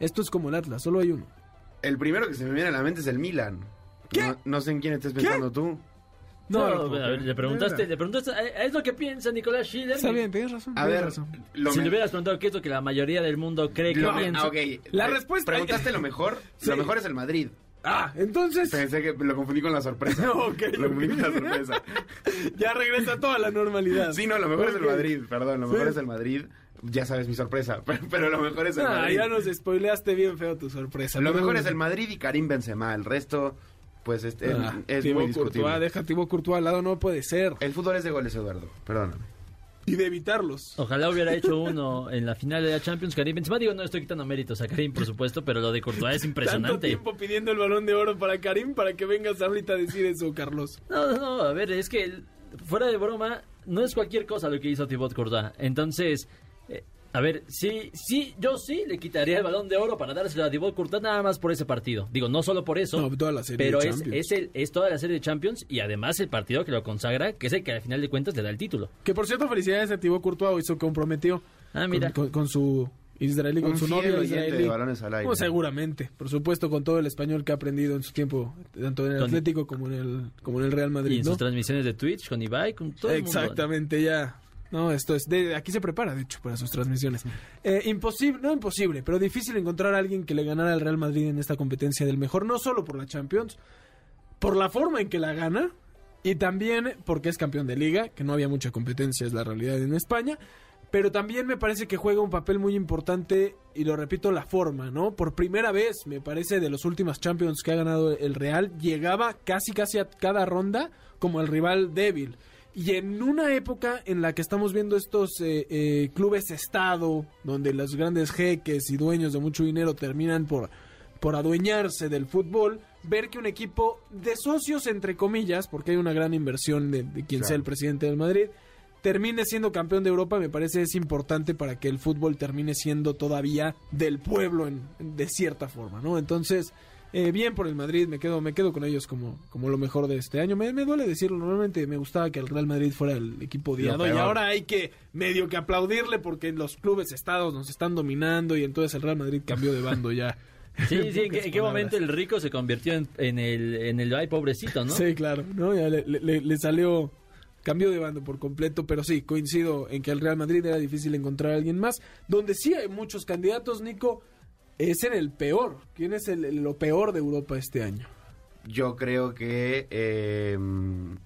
Esto es como el Atlas, solo hay uno. El primero que se me viene a la mente es el Milan. ¿Qué? No, no sé en quién estés pensando tú. No, No, puedo a ver, le preguntaste, le preguntaste, eh, es lo que piensa Nicolás Schiller. Está bien, tienes razón. A ver, razón. lo si me- le hubieras preguntado qué es lo que la mayoría del mundo cree que piensa. ah, ok. La Pre- respuesta- Preguntaste lo mejor. Sí. Lo mejor es el Madrid. Ah, entonces Pensé que lo confundí con la sorpresa. (laughs) Ok, Lo confundí con la sorpresa. (laughs) ya regresa toda la normalidad. Sí, no, lo mejor es el. Madrid. Perdón, lo mejor Sí. es el Madrid. Ya sabes mi sorpresa. (laughs) Pero, pero lo mejor es el Ah, Madrid. ya nos spoileaste bien feo tu sorpresa. Lo mejor es el Madrid y Karim Benzema. El resto, pues, este, Ah, es Thibaut muy discutible. Courtois, deja a Thibaut Courtois al lado, no puede ser. El fútbol es de goles, Eduardo. Perdóname. Y de evitarlos. Ojalá hubiera hecho (laughs) uno en la final de la Champions. Karim Benzema, digo, no estoy quitando méritos a Karim, por supuesto, pero lo de Courtois es Tanto impresionante. tiempo pidiendo el balón de oro para Karim para que vengas ahorita a decir eso, Carlos. No, no, no, a ver, es que fuera de broma, no es cualquier cosa lo que hizo Thibaut Courtois. Entonces, eh, a ver, sí, sí, yo sí le quitaría el balón de oro para dárselo a Thibaut Courtois nada más por ese partido. Digo, no solo por eso, No, toda la serie pero de es, Champions. es, el, es toda la serie de Champions y además el partido que lo consagra, que es el que al final de cuentas le da el título. Que por cierto, felicidades a Thibaut Courtois, hoy se comprometió Ah, mira. Con, con- con su israelí, con Un su novio israelí. de balones al aire. No, seguramente, por supuesto, con todo el español que ha aprendido en su tiempo, tanto en el Con- Atlético como en el, como en el Real Y Madrid. en ¿no? sus transmisiones de Twitch con Ibai, con todo el mundo. Exactamente, ya. No, esto es de aquí se prepara, de hecho, para sus transmisiones. Eh, imposible, no imposible, pero difícil encontrar a alguien que le ganara al Real Madrid en esta competencia del mejor, no solo por la Champions, por la forma en que la gana y también porque es campeón de liga, que no había mucha competencia, es la realidad en España. Pero también me parece que juega un papel muy importante, y lo repito, la forma, ¿no? Por primera vez, me parece, de los últimos Champions que ha ganado el Real, llegaba casi casi a cada ronda como el rival débil. Y en una época en la que estamos viendo estos eh, eh, clubes estado, donde los grandes jeques y dueños de mucho dinero terminan por, por adueñarse del fútbol, ver que un equipo de socios, entre comillas, porque hay una gran inversión de, de quien Claro. sea el presidente del Madrid, termine siendo campeón de Europa, me parece es importante para que el fútbol termine siendo todavía del pueblo en, de cierta forma, ¿no? Entonces, eh, bien por el Madrid, me quedo, me quedo con ellos como, como lo mejor de este año. Me, me duele decirlo, normalmente me gustaba que el Real Madrid fuera el equipo odiado y ahora hay que medio que aplaudirle porque los clubes estados nos están dominando y entonces el Real Madrid cambió de bando ya. (laughs) Sí, sí, ¿en qué, pocas en qué momento el rico se convirtió en, en el, en el ay pobrecito, no? Sí, claro, ¿no? Ya le, le- le salió, cambió de bando por completo, pero sí, coincido en que el Real Madrid era difícil encontrar a alguien más. Donde sí hay muchos candidatos, Nico, es en el peor. ¿Quién es el, lo peor de Europa este año? Yo creo que eh,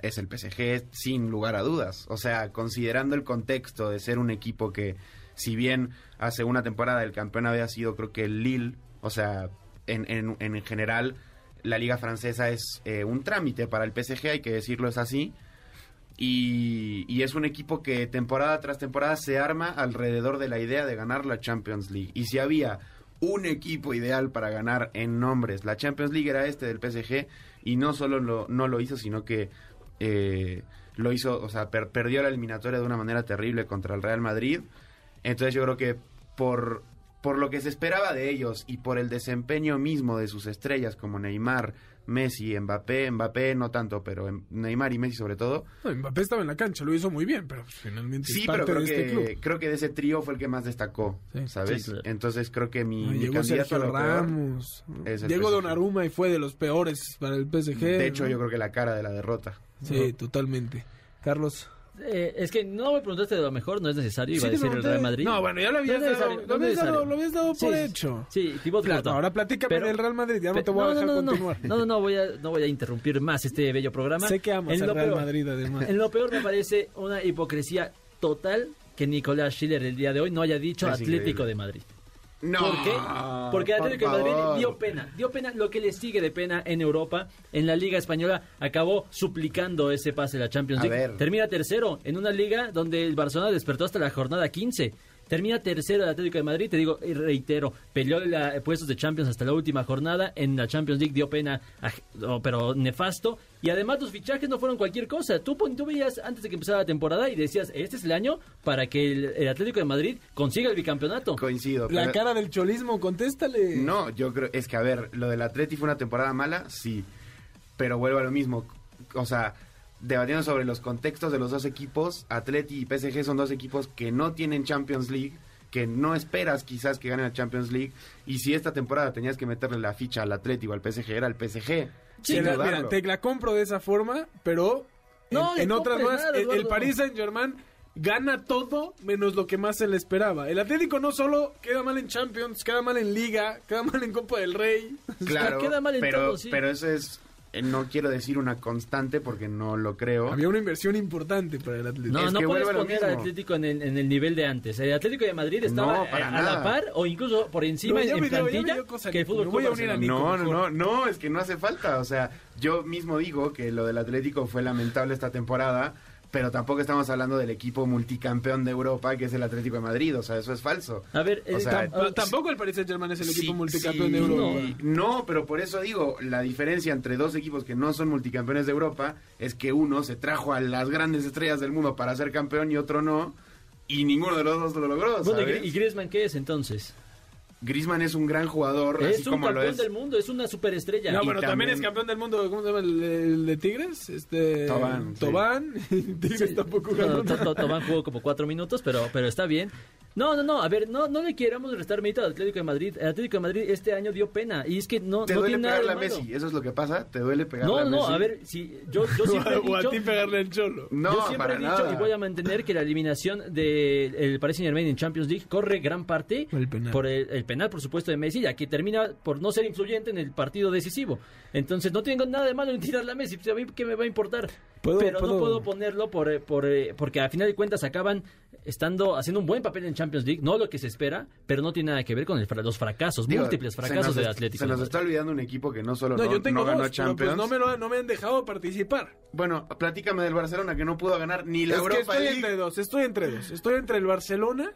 es el PSG sin lugar a dudas. O sea, considerando el contexto de ser un equipo que, si bien hace una temporada el campeón había sido creo que el Lille, o sea, en, en, en general la liga francesa es eh, un trámite para el PSG, hay que decirlo es así. Y, y es un equipo que temporada tras temporada se arma alrededor de la idea de ganar la Champions League. Y si había un equipo ideal para ganar en nombres la Champions League era este del PSG y no solo lo, no lo hizo, sino que eh, lo hizo, o sea, per- perdió la eliminatoria de una manera terrible contra el Real Madrid. Entonces yo creo que por, por lo que se esperaba de ellos y por el desempeño mismo de sus estrellas como Neymar, Messi, Mbappé, Mbappé no tanto, pero em- Neymar y Messi sobre todo, No, Mbappé estaba en la cancha, lo hizo muy bien, pero pues, finalmente Sí, es pero parte creo de este que, club. creo que de ese trío fue el que más destacó, Sí, ¿sabes? sí, claro. Entonces creo que mi, No, mi llegó candidato a Sergio Ramos, es el Diego PSG. Donnarumma y fue de los peores para el PSG. De hecho, ¿no? yo creo que la cara de la derrota. Sí, totalmente. Carlos. Eh, es que no me preguntaste de lo mejor, no es necesario, iba a decir el. Real Madrid. No, bueno, ya lo habías, dado, lo habías dado, necesario. lo habías dado por Sí, hecho. Sí, Courtois. ahora platícame Pero- del Real Madrid, ya no te voy a dejar no, no, continuar. No, no, no, voy a, no voy a interrumpir más este bello programa. Sé que amas En al Real peor- Madrid, además. En lo peor me parece una hipocresía total que Nicolás Schiller el día de hoy no haya dicho Atlético de Madrid. No, ¿Por qué? Porque por Atlético de Madrid favor. dio pena, dio pena lo que le sigue de pena en Europa. En la Liga Española acabó suplicando ese pase a la Champions A League. ver. Termina tercero en una liga donde el Barcelona despertó hasta la jornada 15. Termina tercero el Atlético de Madrid, te digo y reitero, peleó la, puestos de Champions hasta la última jornada, en la Champions League dio pena, pero nefasto, y además los fichajes no fueron cualquier cosa, tú, tú veías antes de que empezara la temporada y decías, este es el año para que el, el Atlético de Madrid consiga el bicampeonato. Coincido. La pero- cara del cholismo, contéstale. No, yo creo, es que a ver, lo del Atleti fue una temporada mala, sí, pero vuelvo a lo mismo, o sea, debatiendo sobre los contextos de los dos equipos, Atleti y PSG son dos equipos que no tienen Champions League, que no esperas quizás que ganen la Champions League, y si esta temporada tenías que meterle la ficha al Atleti o al PSG, era el PSG. Sí, la- mira, te la compro de esa forma, pero No en, otras más, nada, el. Paris Saint Germain gana todo menos lo que más se le esperaba. El Atlético no solo queda mal en Champions, queda mal en Liga, queda mal en Copa del Rey. Claro, queda mal en pero, todo, sí. pero eso es, no quiero decir una constante porque no lo creo. Había una inversión importante para el Atlético. No, Es no que puedes poner al. Atlético en el, en el nivel de antes. El Atlético de Madrid estaba No, eh, para a la par o incluso por encima No, en dio- plantilla cosa, que el Nico. Fútbol Me voy Club a unir a Barcelona. Nico. No, no, no, es que no hace falta. O sea, yo mismo digo que lo del Atlético fue lamentable esta temporada, pero tampoco estamos hablando del equipo multicampeón de Europa que es el Atlético de Madrid. O sea, eso es falso. A ver, O eh, sea, Pero tampoco el Paris Saint Germain es el equipo multicampeón sí, de Europa. No, pero por eso digo, la diferencia entre dos equipos que no son multicampeones de Europa es que uno se trajo a las grandes estrellas del mundo para ser campeón y otro no, y ninguno de los dos lo logró, bueno. ¿y Griezmann qué es entonces? Griezmann es un gran jugador, así Es un como lo campeón es del mundo, es una superestrella. No, pero también, también- es campeón del mundo, ¿cómo se llama? El, el de Tigres, este Tobán, sí. Tobán, (laughs) Tigres Sí, tampoco no, ganó To- nada. To- Tobán jugó como cuatro minutos, pero, pero está bien. No, no, no, a ver, no, no le queramos restar mérito al Atlético de Madrid. El Atlético de Madrid este año dio pena y es que no, Te no duele tiene nada de pegarle a malo. Messi, eso es lo que pasa, te duele pegarle No, a no, Messi. no, a ver, si yo, yo (laughs) siempre he o a dicho, ti pegarle al cholo. No, yo siempre para he dicho nada. y voy a mantener que la eliminación del Paris Saint Germain en Champions League corre gran parte Por el penal. por el, el penal, por supuesto, de Messi, ya que termina por no ser influyente en el partido decisivo. Entonces no tengo nada de malo en tirarle a Messi, pues, a mí qué me va a importar. ¿Puedo- Pero no puedo- ponerlo por, eh, por, eh, porque a final de cuentas acaban estando haciendo un buen papel en Champions League, no lo que se espera, pero no tiene nada que ver con el fra- los fracasos, Digo, múltiples fracasos del Atlético. Se nos está olvidando un equipo que no solo No, no, yo tengo no ganó dos, pero Champions. pues no me, lo, no me han dejado participar. Bueno, platícame del Barcelona que no pudo ganar ni la es que Europa estoy League. entre dos, estoy entre dos. Estoy entre el Barcelona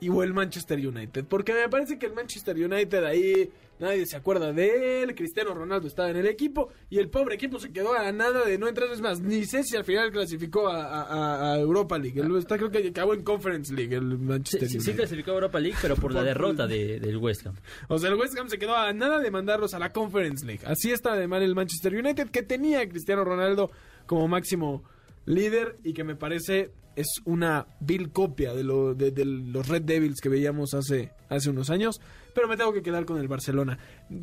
y o el Manchester United. Porque me parece que el Manchester United ahí nadie se acuerda de él. Cristiano Ronaldo estaba en el equipo y el pobre equipo se quedó a nada de no entrar. Es más, ni sé si al final clasificó a, a- a Europa League. Está, creo que acabó en Conference League el Sí, Manchester sí, clasificó a Europa League, pero por la derrota de- del West Ham. O sea, el West Ham se quedó a nada de mandarlos a la Conference League. Así está de mal el Manchester United, que tenía a Cristiano Ronaldo como máximo líder y que me parece es una vil copia de, lo, de, de los Red Devils que veíamos hace, hace unos años. Pero me tengo que quedar con el Barcelona.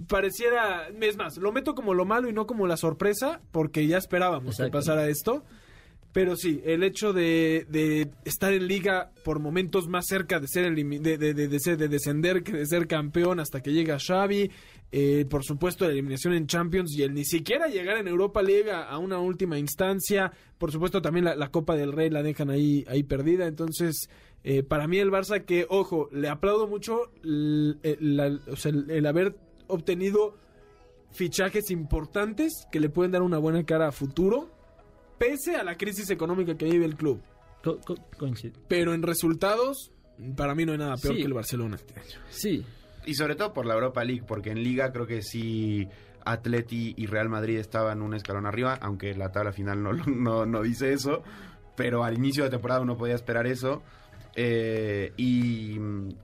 Pareciera, es más, lo meto como lo malo y no como la sorpresa, porque ya esperábamos que pasara esto. Pero sí, el hecho de, estar en liga por momentos más cerca de ser de, de, de- descender que de ser campeón hasta que llega Xavi, eh, por supuesto la eliminación en Champions y el ni siquiera llegar en Europa League a una última instancia, por supuesto también la, Copa del Rey la dejan ahí, ahí perdida, entonces eh, para mí el Barça que, ojo, le aplaudo mucho sea, el- el haber obtenido fichajes importantes que le pueden dar una buena cara a futuro, pese a la crisis económica que vive el club. Co- co- coincido. Pero en resultados, para mí no hay nada peor Sí. que el Barcelona este año. Sí, Y sobre todo por la Europa League, porque en Liga creo que sí Atleti y Real Madrid estaban un escalón arriba, aunque la tabla final no, (laughs) no, no dice eso, pero al inicio de temporada uno podía esperar eso. Eh, y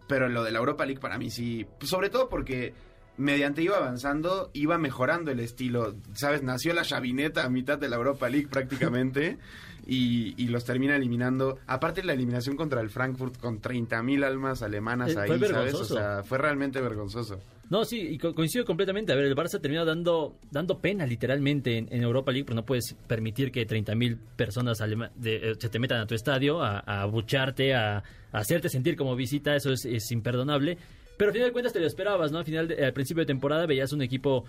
pero lo de la Europa League para mí sí, pues sobre todo porque mediante iba avanzando, iba mejorando el estilo, ¿sabes? Nació la chavineta a mitad de la Europa League prácticamente (laughs) y, y los termina eliminando. Aparte la eliminación contra el Frankfurt con 30.000 almas alemanas Eh, ahí, fue ¿sabes? O sea, fue realmente vergonzoso. No, sí, y co- coincido completamente. A ver, el Barça termina dando, dando pena literalmente en, en Europa League, pero no puedes permitir que 30.000 personas alema- de- eh, se te metan a tu estadio a, a abucharte, a, a hacerte sentir como visita, eso es, es imperdonable. Pero al final de cuentas te lo esperabas, ¿no? Al, final al principio de temporada veías un equipo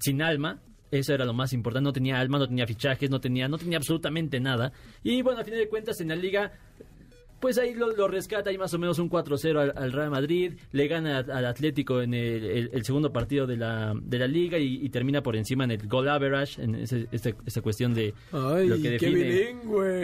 sin alma. Eso era lo más importante, no tenía alma, no tenía fichajes, no tenía, no tenía absolutamente nada. Y bueno, al final de cuentas en la liga pues ahí lo, lo rescata ahí más o menos un 4-0 al, al Real Madrid, le gana al, Atlético en el, el- el segundo partido de la, de la liga y, y termina por encima en el goal average, en ese- este- esta cuestión de Ay, lo que define,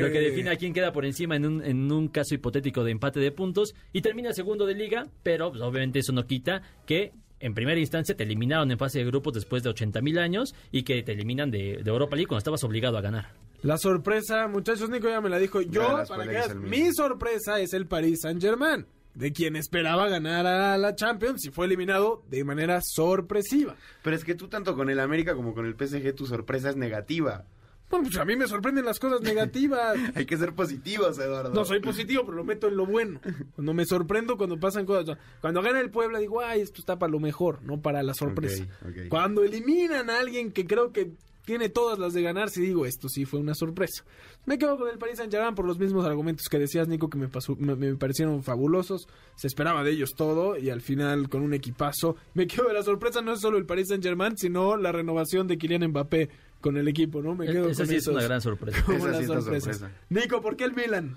lo que define a quién queda por encima en un, en un caso hipotético de empate de puntos y termina segundo de liga, pero pues, obviamente eso no quita que en primera instancia te eliminaron en fase de grupos después de 80 mil años y que te eliminan de, de Europa League cuando estabas obligado a ganar. La sorpresa, muchachos, Nico ya me la dijo. Yo, para que veas, mi sorpresa es el Paris Saint Germain, de quien esperaba ganar a la Champions y fue eliminado de manera sorpresiva. Pero es que tú tanto con el América como con el PSG tu sorpresa es negativa. Bueno, pues a mí me sorprenden las cosas negativas. (laughs) Hay que ser positivos, Eduardo. No soy positivo, pero lo meto en lo bueno. Cuando me sorprendo cuando pasan cosas. Cuando gana el Puebla digo, ay, esto está para lo mejor, no para la sorpresa. Cuando eliminan a alguien que creo que tiene todas las de ganar si digo esto sí fue una sorpresa. Me quedo con el Paris Saint-Germain por los mismos argumentos que decías, Nico, que me, pasó, me, me parecieron fabulosos. Se esperaba de ellos todo y al final con un equipazo. Me quedo de la sorpresa no es solo el Paris Saint-Germain, sino la renovación de Kylian Mbappé con el equipo, ¿no? Me quedo Esa con sí es una gran sorpresa. como Esa las sí es una sorpresas. sorpresa. Nico, ¿por qué el Milan?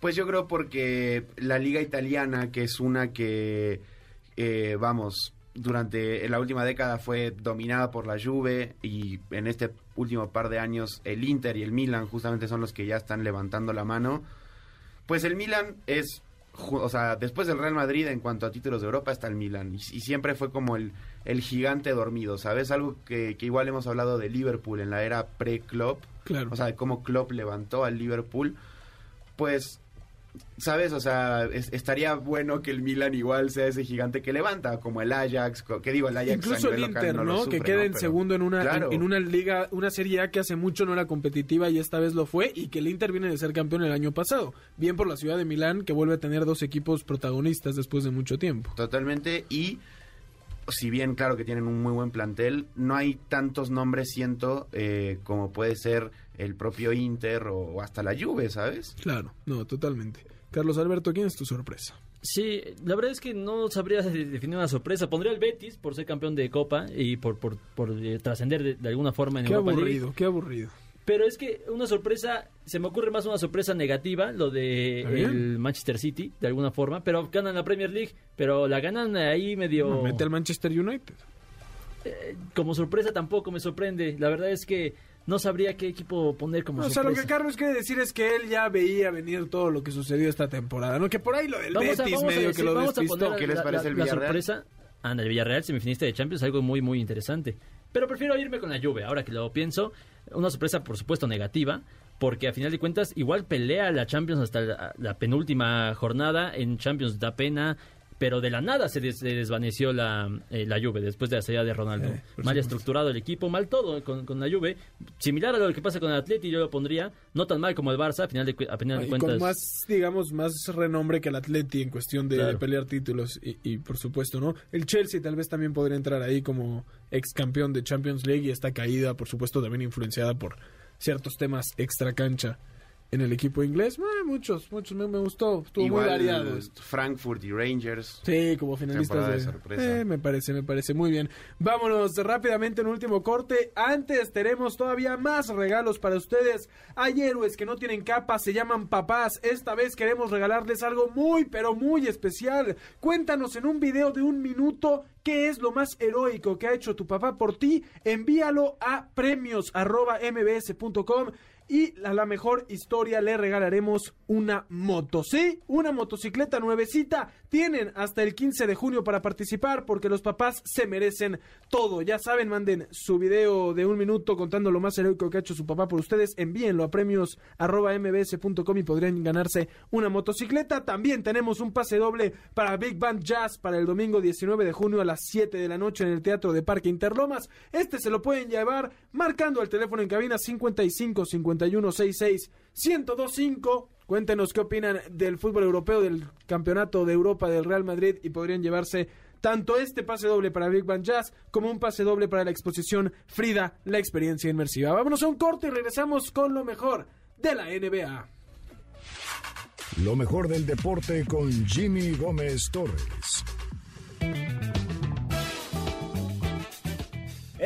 Pues yo creo porque la liga italiana, que es una que, eh, vamos, durante la última década fue dominada por la Juve y en este último par de años el Inter y el Milan justamente son los que ya están levantando la mano. Pues el Milan es, o sea, después del Real Madrid en cuanto a títulos de Europa está el Milan y, y siempre fue como el, el gigante dormido, ¿sabes? Algo que, que igual hemos hablado de Liverpool en la era pre-Klopp, Claro. o sea, de cómo Klopp levantó al Liverpool, pues, ¿sabes? O sea, es- estaría bueno que el Milan igual sea ese gigante que levanta, como el Ajax, que digo, el Ajax Incluso el Inter, no lo ¿no? sufre, que quede ¿no? en Pero- segundo en una, Claro. en, en una liga, una serie A que hace mucho no era competitiva y esta vez lo fue, y que el Inter viene de ser campeón el año pasado. Bien por la ciudad de Milán, que vuelve a tener dos equipos protagonistas después de mucho tiempo. Totalmente, y si bien claro que tienen un muy buen plantel, no hay tantos nombres, siento, eh, como puede ser el propio Inter o, o hasta la Juve, ¿sabes? Claro, no, totalmente. Carlos Alberto, ¿quién es tu sorpresa? Sí, la verdad es que no sabría de- definir una sorpresa. Pondría el Betis por ser campeón de Copa y por, por, por, eh, trascender de, de alguna forma en Qué Europa League. aburrido, qué aburrido. Pero es que una sorpresa, se me ocurre más una sorpresa negativa, lo de el Manchester City, de alguna forma. Pero ganan la Premier League, pero la ganan ahí medio... No, mete al Manchester United. eh, como sorpresa tampoco me sorprende. La verdad es que no sabría qué equipo poner como o sea, lo sorpresa. que Carlos quiere decir es que él ya veía venir todo lo que sucedió esta temporada, ¿no? Que por ahí lo del Vamos a, Betis vamos a medio decir- que lo vamos a despistó. poner ¿Qué les la- parece la- el la Villarreal? sorpresa. Anda, el Villarreal, semifinista de Champions, algo muy, muy interesante. Pero prefiero irme con la Juve, ahora que lo pienso. Una sorpresa, por supuesto, negativa, porque a final de cuentas igual pelea la Champions hasta la, la penúltima jornada. En Champions da pena, pero de la nada se, des- se desvaneció la, eh, la Juve después de la salida de Ronaldo. Eh, mal estructurado el equipo, mal todo con, con la Juve. Similar a lo que pasa con el Atleti, yo lo pondría. No tan mal como el Barça, a final de, a final de Y cuentas. con más, digamos, más renombre que el Atleti en cuestión de, Claro. de pelear títulos. Y, y, por supuesto, ¿no? El Chelsea tal vez también podría entrar ahí como ex campeón de Champions League y esta caída, por supuesto, también influenciada por ciertos temas extra cancha en el equipo inglés. Eh, muchos, muchos. Me, me gustó. Estuvo muy Igual variado. esto. Frankfurt y Rangers. Sí, como finalistas de sorpresa. Eh, me parece, me parece muy bien. Vámonos rápidamente en último corte. Antes tenemos todavía más regalos para ustedes. Hay héroes que no tienen capa, se llaman papás. Esta vez queremos regalarles algo muy, pero muy especial. Cuéntanos en un video de un minuto qué es lo más heroico que ha hecho tu papá por ti. Envíalo a premios@mbs.com y a la mejor historia le regalaremos una moto, ¿sí? Una motocicleta nuevecita. Tienen hasta el 15 de junio para participar porque los papás se merecen todo. Ya saben, manden su video de un minuto contando lo más heroico que ha hecho su papá por ustedes. Envíenlo a premios arroba mbs.com y podrían ganarse una motocicleta. También tenemos un pase doble para Big Band Jazz para el domingo 19 de junio a las 7 de la noche en el Teatro de Parque Interlomas. Este se lo pueden llevar marcando el teléfono en cabina 55 51 66 1025. Cuéntenos qué opinan del fútbol europeo, del campeonato de Europa del Real Madrid y podrían llevarse tanto este pase doble para Big Band Jazz como un pase doble para la exposición Frida, la experiencia inmersiva. Vámonos a un corte y regresamos con lo mejor de la NBA. Lo mejor del deporte con Jimmy Gómez Torres.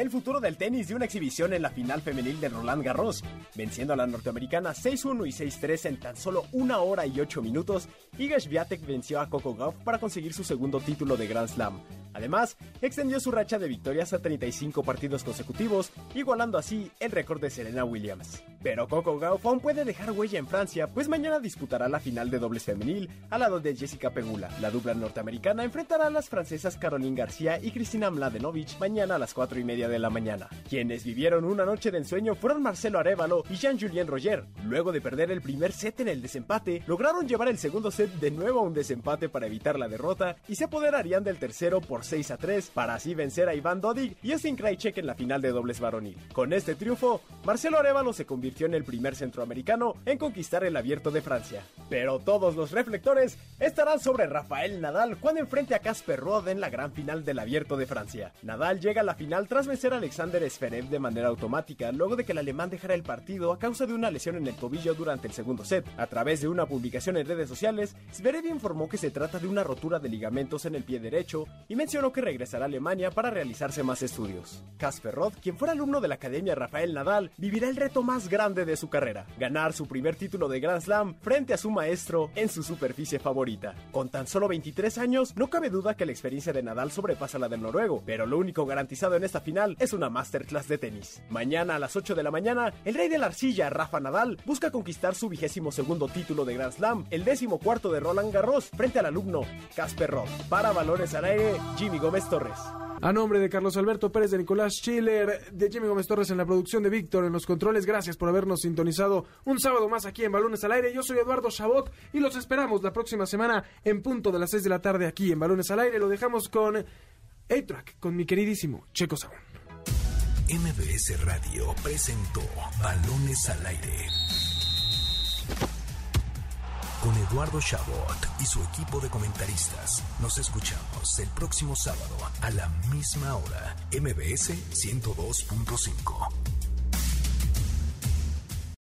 El futuro del tenis dio una exhibición en la final femenil de Roland Garros, venciendo a la norteamericana 6-1 y 6-3 en tan solo una hora y ocho minutos. Iga Swiatek venció a Coco Gauff para conseguir su segundo título de Grand Slam. Además, extendió su racha de victorias a 35 partidos consecutivos, igualando así el récord de Serena Williams. Pero Coco Gauff puede dejar huella en Francia, pues mañana disputará la final de dobles femenil al lado de Jessica Pegula. La dupla norteamericana enfrentará a las francesas Caroline García y Cristina Mladenovic mañana a las 4 y media de la mañana. Quienes vivieron una noche de ensueño fueron Marcelo Arevalo y Jean-Julien Roger. Luego de perder el primer set en el desempate, lograron llevar el segundo set de nuevo a un desempate para evitar la derrota y se apoderarían del tercero por 6 a 3 para así vencer a Iván Dodig y Austin Krajicek en la final de dobles varonil. Con este triunfo, Marcelo Arevalo se convirtió el primer centroamericano en conquistar el abierto de Francia. Pero todos los reflectores estarán sobre Rafael Nadal cuando enfrente a Casper Ruud en la gran final del abierto de Francia. Nadal llega a la final tras vencer a Alexander Zverev de manera automática, luego de que el alemán dejara el partido a causa de una lesión en el tobillo durante el segundo set. A través de una publicación en redes sociales, Zverev informó que se trata de una rotura de ligamentos en el pie derecho y mencionó que regresará a Alemania para realizarse más estudios. Casper Ruud, quien fuera alumno de la Academia Rafael Nadal, vivirá el reto más grande de su carrera, ganar su primer título de Grand Slam frente a su maestro en su superficie favorita. Con tan solo 23 años, no cabe duda que la experiencia de Nadal sobrepasa la del noruego, pero lo único garantizado en esta final es una masterclass de tenis. Mañana a las 8 de la mañana, el rey de la arcilla, Rafa Nadal, busca conquistar su vigésimo segundo título de Grand Slam, el décimo cuarto de Roland Garros, frente al alumno Casper Roth. Para Balones al Aire, Jimmy Gómez Torres. A nombre de Carlos Alberto Pérez, de Nicolás Schiller, de Jimmy Gómez Torres en la producción de Víctor en los controles, gracias por habernos sintonizado un sábado más aquí en Balones al Aire. Yo soy Eduardo Chabot y los esperamos la próxima semana en punto de las 6 de la tarde aquí en Balones al Aire. Lo dejamos con A-Track, con mi queridísimo Checo Sabón. MBS Radio presentó Balones al Aire con Eduardo Chabot y su equipo de comentaristas. Nos escuchamos el próximo sábado a la misma hora, MBS 102.5.